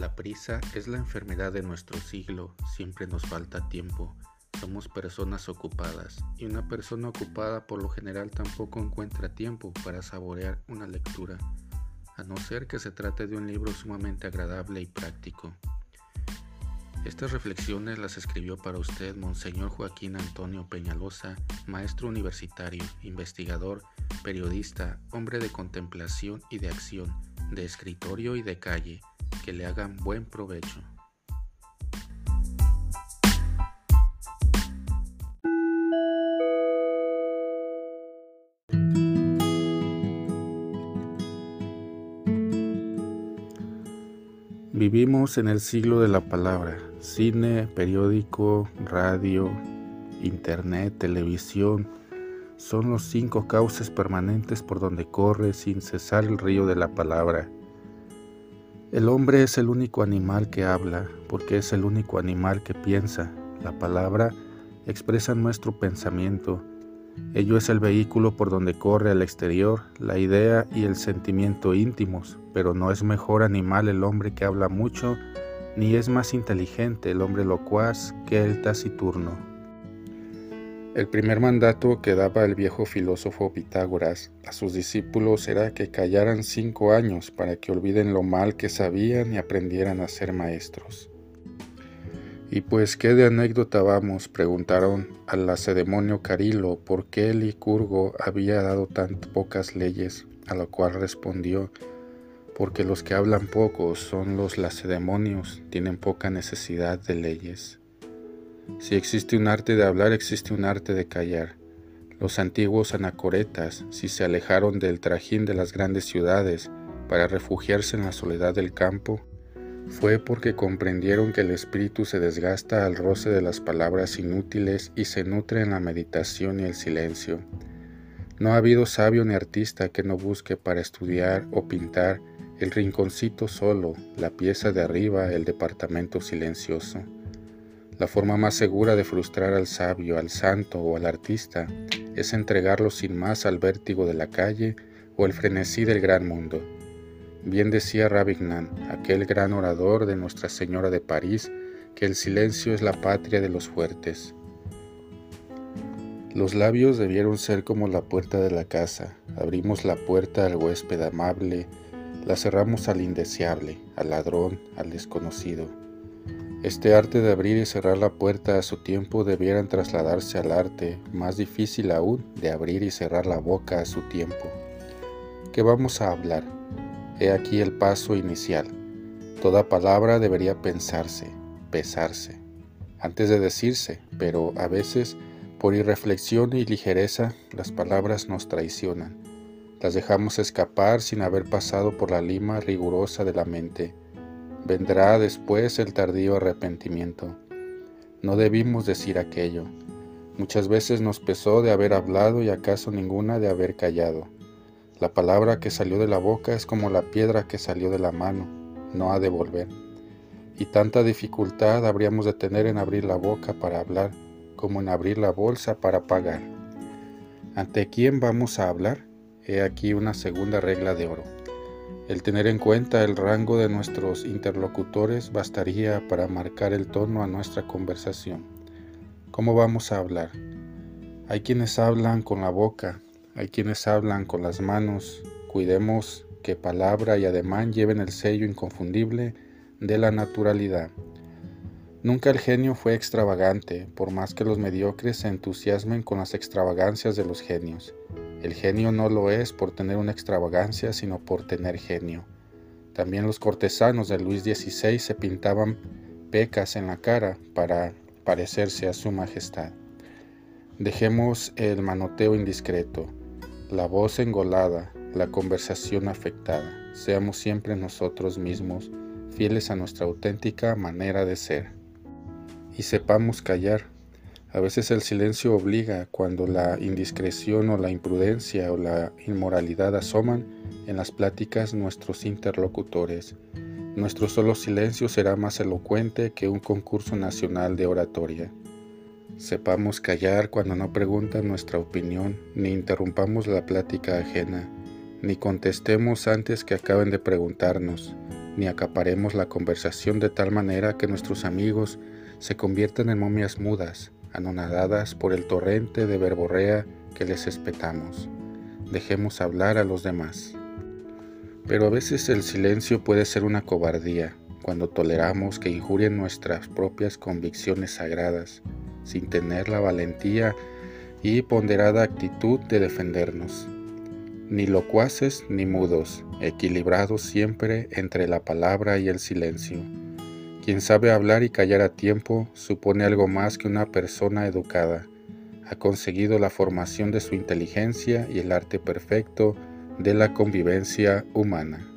La prisa es la enfermedad de nuestro siglo, siempre nos falta tiempo. Somos personas ocupadas y una persona ocupada por lo general tampoco encuentra tiempo para saborear una lectura, a no ser que se trate de un libro sumamente agradable y práctico. Estas reflexiones las escribió para usted Monseñor Joaquín Antonio Peñalosa, maestro universitario, investigador, periodista, hombre de contemplación y de acción, de escritorio y de calle, que le hagan buen provecho. Vivimos en el siglo de la palabra. Cine, periódico, radio, internet, televisión, son los cinco cauces permanentes por donde corre sin cesar el río de la palabra. El hombre es el único animal que habla, porque es el único animal que piensa. La palabra expresa nuestro pensamiento. Ello es el vehículo por donde corre al exterior la idea y el sentimiento íntimos, pero no es mejor animal el hombre que habla mucho, ni es más inteligente el hombre locuaz que el taciturno. El primer mandato que daba el viejo filósofo Pitágoras a sus discípulos era que callaran cinco años para que olviden lo mal que sabían y aprendieran a ser maestros. Y pues, ¿qué de anécdota vamos? preguntaron al lacedemonio Carilo por qué el Licurgo había dado tan pocas leyes, a lo cual respondió, porque los que hablan poco son los lacedemonios, tienen poca necesidad de leyes. Si existe un arte de hablar, existe un arte de callar. Los antiguos anacoretas, si se alejaron del trajín de las grandes ciudades para refugiarse en la soledad del campo, fue porque comprendieron que el espíritu se desgasta al roce de las palabras inútiles y se nutre en la meditación y el silencio. No ha habido sabio ni artista que no busque para estudiar o pintar el rinconcito solo, la pieza de arriba, el departamento silencioso. La forma más segura de frustrar al sabio, al santo o al artista es entregarlo sin más al vértigo de la calle o el frenesí del gran mundo. Bien decía Ravignan, aquel gran orador de Nuestra Señora de París, que el silencio es la patria de los fuertes. Los labios debieron ser como la puerta de la casa. Abrimos la puerta al huésped amable, la cerramos al indeseable, al ladrón, al desconocido. Este arte de abrir y cerrar la puerta a su tiempo debieran trasladarse al arte, más difícil aún, de abrir y cerrar la boca a su tiempo. ¿Qué vamos a hablar? He aquí el paso inicial. Toda palabra debería pensarse, pesarse, antes de decirse, pero a veces, por irreflexión y ligereza, las palabras nos traicionan. Las dejamos escapar sin haber pasado por la lima rigurosa de la mente vendrá después el tardío arrepentimiento. No debimos decir aquello. Muchas veces nos pesó de haber hablado y acaso ninguna de haber callado. La palabra que salió de la boca es como la piedra que salió de la mano, no ha de volver. Y tanta dificultad habríamos de tener en abrir la boca para hablar como en abrir la bolsa para pagar. ¿Ante quién vamos a hablar? He aquí una segunda regla de oro. El tener en cuenta el rango de nuestros interlocutores bastaría para marcar el tono a nuestra conversación. ¿Cómo vamos a hablar? Hay quienes hablan con la boca, hay quienes hablan con las manos. Cuidemos que palabra y ademán lleven el sello inconfundible de la naturalidad. Nunca el genio fue extravagante, por más que los mediocres se entusiasmen con las extravagancias de los genios. El genio no lo es por tener una extravagancia, sino por tener genio. También los cortesanos de Luis XVI se pintaban pecas en la cara para parecerse a su majestad. Dejemos el manoteo indiscreto, la voz engolada, la conversación afectada. Seamos siempre nosotros mismos, fieles a nuestra auténtica manera de ser. Y sepamos callar a veces el silencio obliga cuando la indiscreción o la imprudencia o la inmoralidad asoman en las pláticas nuestros interlocutores. Nuestro solo silencio será más elocuente que un concurso nacional de oratoria. Sepamos callar cuando no preguntan nuestra opinión, ni interrumpamos la plática ajena, ni contestemos antes que acaben de preguntarnos. ni acaparemos la conversación de tal manera que nuestros amigos se conviertan en momias mudas, anonadadas por el torrente de verborrea que les espetamos. Dejemos hablar a los demás. Pero a veces el silencio puede ser una cobardía, cuando toleramos que injurien nuestras propias convicciones sagradas, sin tener la valentía y ponderada actitud de defendernos. Ni locuaces ni mudos, equilibrados siempre entre la palabra y el silencio. Quien sabe hablar y callar a tiempo supone algo más que una persona educada. Ha conseguido la formación de su inteligencia y el arte perfecto de la convivencia humana.